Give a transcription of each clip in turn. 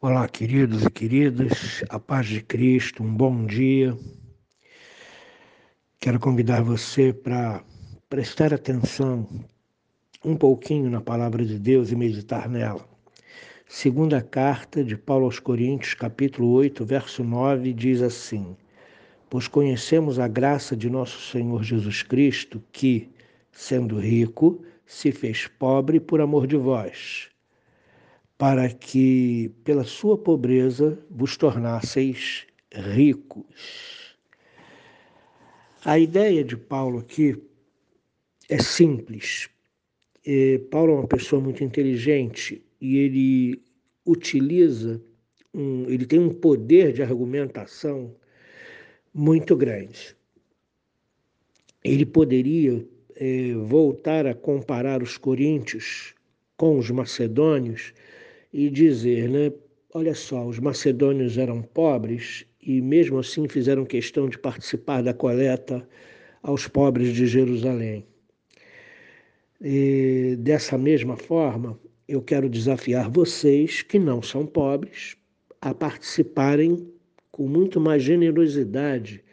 Olá, queridos e queridas, a paz de Cristo, um bom dia. Quero convidar você para prestar atenção um pouquinho na palavra de Deus e meditar nela. Segunda carta de Paulo aos Coríntios, capítulo 8, verso 9, diz assim: Pois conhecemos a graça de nosso Senhor Jesus Cristo, que, sendo rico, se fez pobre por amor de vós para que pela sua pobreza vos tornasseis ricos. A ideia de Paulo aqui é simples. É, Paulo é uma pessoa muito inteligente e ele utiliza, um, ele tem um poder de argumentação muito grande. Ele poderia é, voltar a comparar os coríntios com os macedônios e dizer, né? Olha só, os macedônios eram pobres e mesmo assim fizeram questão de participar da coleta aos pobres de Jerusalém. E dessa mesma forma, eu quero desafiar vocês que não são pobres a participarem com muito mais generosidade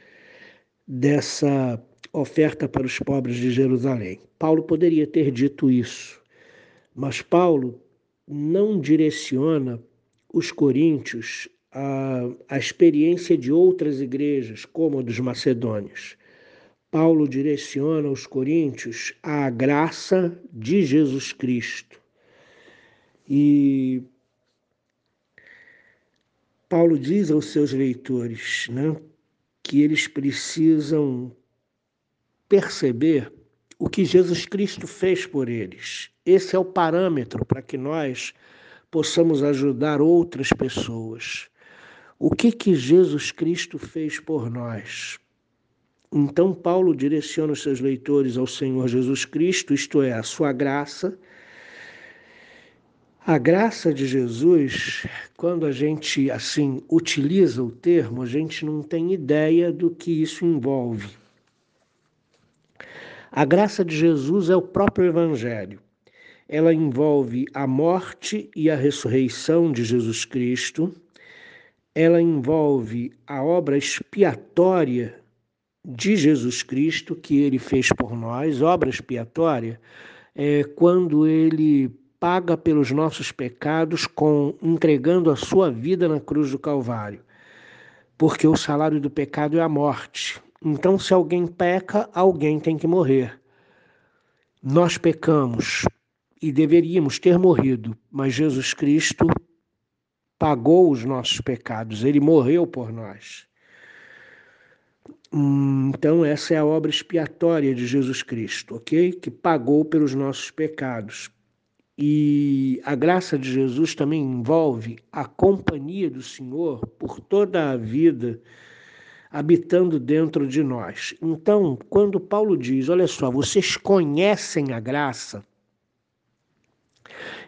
dessa oferta para os pobres de Jerusalém. Paulo poderia ter dito isso, mas Paulo não direciona os coríntios à, à experiência de outras igrejas, como a dos macedônios. Paulo direciona os coríntios à graça de Jesus Cristo. E Paulo diz aos seus leitores né, que eles precisam perceber o que Jesus Cristo fez por eles. Esse é o parâmetro para que nós possamos ajudar outras pessoas. O que que Jesus Cristo fez por nós? Então Paulo direciona os seus leitores ao Senhor Jesus Cristo, isto é, a sua graça. A graça de Jesus, quando a gente assim utiliza o termo, a gente não tem ideia do que isso envolve. A graça de Jesus é o próprio Evangelho. Ela envolve a morte e a ressurreição de Jesus Cristo. Ela envolve a obra expiatória de Jesus Cristo que ele fez por nós. Obra expiatória é quando ele paga pelos nossos pecados com entregando a sua vida na cruz do Calvário. Porque o salário do pecado é a morte. Então, se alguém peca, alguém tem que morrer. Nós pecamos e deveríamos ter morrido, mas Jesus Cristo pagou os nossos pecados, ele morreu por nós. Então, essa é a obra expiatória de Jesus Cristo, ok? Que pagou pelos nossos pecados. E a graça de Jesus também envolve a companhia do Senhor por toda a vida habitando dentro de nós. Então, quando Paulo diz, olha só, vocês conhecem a graça,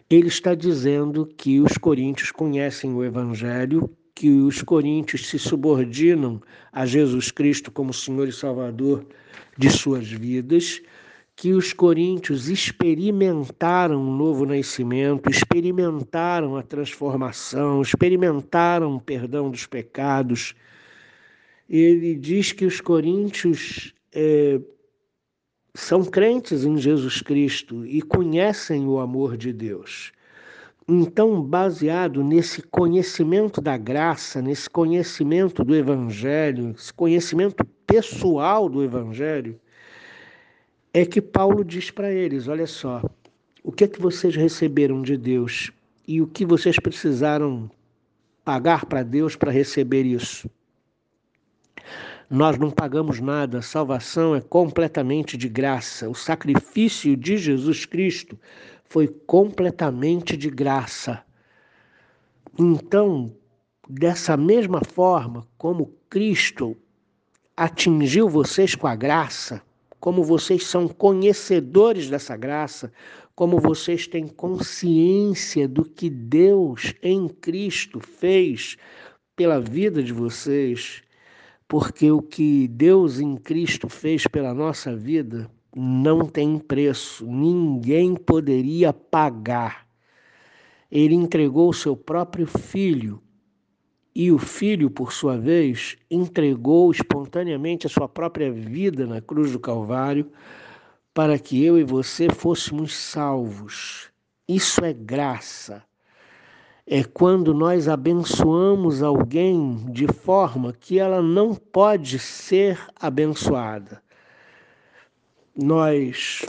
ele está dizendo que os coríntios conhecem o evangelho, que os coríntios se subordinam a Jesus Cristo como Senhor e Salvador de suas vidas, que os coríntios experimentaram o um novo nascimento, experimentaram a transformação, experimentaram o perdão dos pecados, ele diz que os coríntios é, são crentes em Jesus Cristo e conhecem o amor de Deus. Então, baseado nesse conhecimento da graça, nesse conhecimento do Evangelho, esse conhecimento pessoal do Evangelho, é que Paulo diz para eles: olha só, o que é que vocês receberam de Deus e o que vocês precisaram pagar para Deus para receber isso? Nós não pagamos nada, a salvação é completamente de graça. O sacrifício de Jesus Cristo foi completamente de graça. Então, dessa mesma forma como Cristo atingiu vocês com a graça, como vocês são conhecedores dessa graça, como vocês têm consciência do que Deus em Cristo fez pela vida de vocês, porque o que Deus em Cristo fez pela nossa vida não tem preço, ninguém poderia pagar. ele entregou o seu próprio filho. E o filho, por sua vez, entregou espontaneamente a sua própria vida na cruz do Calvário para que eu e você fôssemos salvos. Isso é graça. É quando nós abençoamos alguém de forma que ela não pode ser abençoada. Nós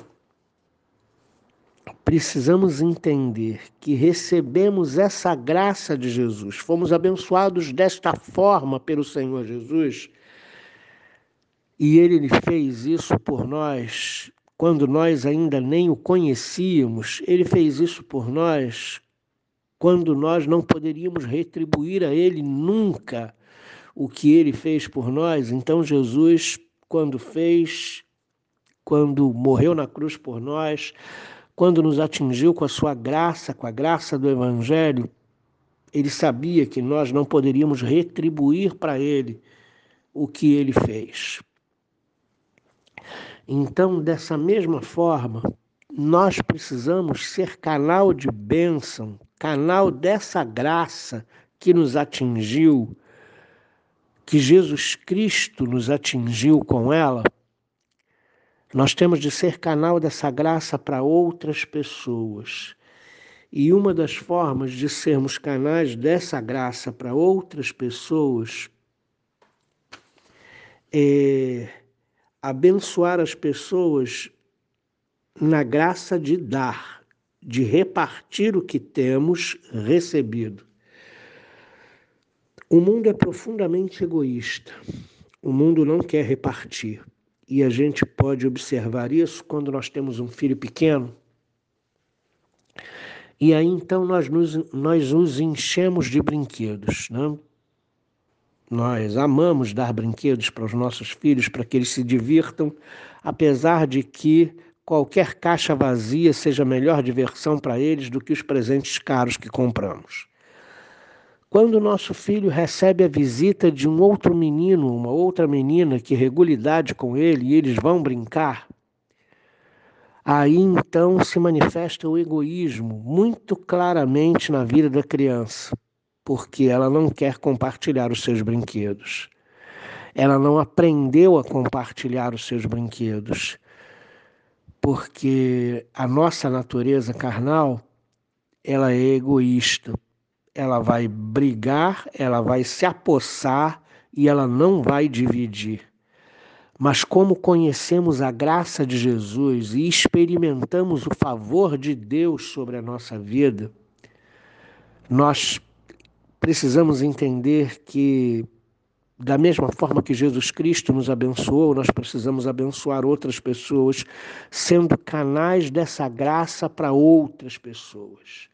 precisamos entender que recebemos essa graça de Jesus, fomos abençoados desta forma pelo Senhor Jesus, e Ele fez isso por nós quando nós ainda nem o conhecíamos, Ele fez isso por nós quando nós não poderíamos retribuir a Ele nunca o que Ele fez por nós. Então, Jesus, quando fez, quando morreu na cruz por nós, quando nos atingiu com a sua graça, com a graça do Evangelho, ele sabia que nós não poderíamos retribuir para ele o que ele fez. Então, dessa mesma forma, nós precisamos ser canal de bênção, canal dessa graça que nos atingiu, que Jesus Cristo nos atingiu com ela nós temos de ser canal dessa graça para outras pessoas. E uma das formas de sermos canais dessa graça para outras pessoas é abençoar as pessoas na graça de dar, de repartir o que temos recebido. O mundo é profundamente egoísta. O mundo não quer repartir. E a gente pode observar isso quando nós temos um filho pequeno. E aí então nós nos, nós os enchemos de brinquedos. Né? Nós amamos dar brinquedos para os nossos filhos para que eles se divirtam, apesar de que qualquer caixa vazia seja melhor diversão para eles do que os presentes caros que compramos. Quando nosso filho recebe a visita de um outro menino, uma outra menina que regula idade com ele e eles vão brincar, aí então se manifesta o egoísmo muito claramente na vida da criança, porque ela não quer compartilhar os seus brinquedos. Ela não aprendeu a compartilhar os seus brinquedos, porque a nossa natureza carnal ela é egoísta ela vai brigar, ela vai se apossar e ela não vai dividir. Mas como conhecemos a graça de Jesus e experimentamos o favor de Deus sobre a nossa vida, nós precisamos entender que, da mesma forma que Jesus Cristo nos abençoou, nós precisamos abençoar outras pessoas, sendo canais dessa graça para outras pessoas.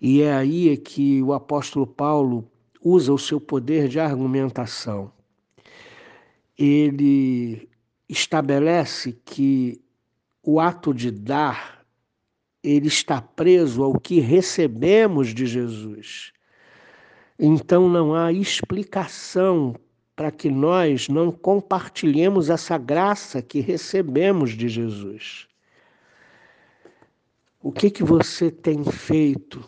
E é aí que o apóstolo Paulo usa o seu poder de argumentação. Ele estabelece que o ato de dar ele está preso ao que recebemos de Jesus. Então não há explicação para que nós não compartilhemos essa graça que recebemos de Jesus. O que que você tem feito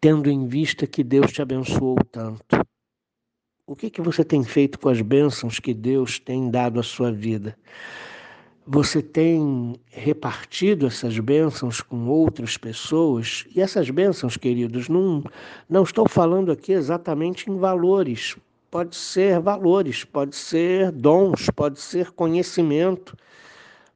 tendo em vista que Deus te abençoou tanto? O que que você tem feito com as bênçãos que Deus tem dado à sua vida? Você tem repartido essas bênçãos com outras pessoas? E essas bênçãos, queridos, não, não estou falando aqui exatamente em valores. Pode ser valores, pode ser dons, pode ser conhecimento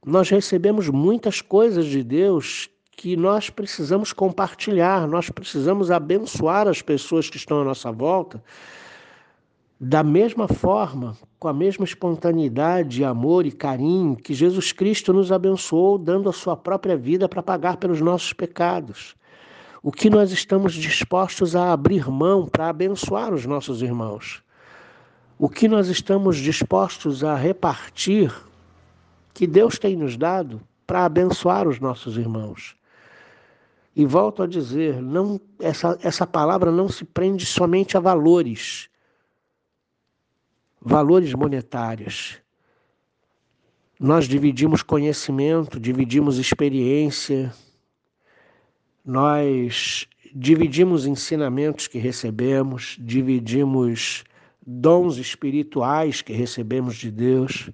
nós recebemos muitas coisas de Deus que nós precisamos compartilhar, nós precisamos abençoar as pessoas que estão à nossa volta da mesma forma, com a mesma espontaneidade, amor e carinho que Jesus Cristo nos abençoou, dando a sua própria vida para pagar pelos nossos pecados. O que nós estamos dispostos a abrir mão para abençoar os nossos irmãos? O que nós estamos dispostos a repartir que Deus tem nos dado para abençoar os nossos irmãos. E volto a dizer, não, essa, essa palavra não se prende somente a valores, valores monetários. Nós dividimos conhecimento, dividimos experiência, Nós dividimos ensinamentos que recebemos, dividimos dons espirituais que recebemos de Deus.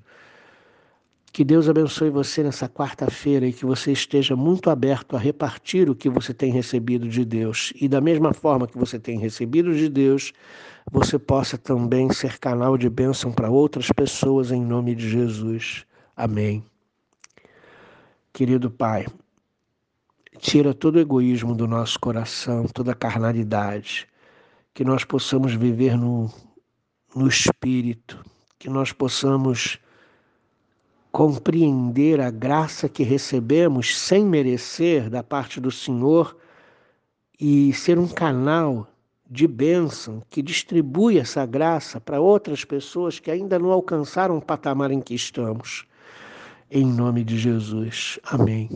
Que Deus abençoe você nessa quarta-feira e que você esteja muito aberto a repartir o que você tem recebido de Deus. E da mesma forma que você tem recebido de Deus, você possa também ser canal de bênção para outras pessoas em nome de Jesus. Amém. Querido Pai, tira todo o egoísmo do nosso coração, toda a carnalidade, que nós possamos viver no, no Espírito, que nós possamos compreender a graça que recebemos sem merecer da parte do Senhor e ser um canal de bênção que distribui essa graça para outras pessoas que ainda não alcançaram o patamar em que estamos. Em nome de Jesus. Amém.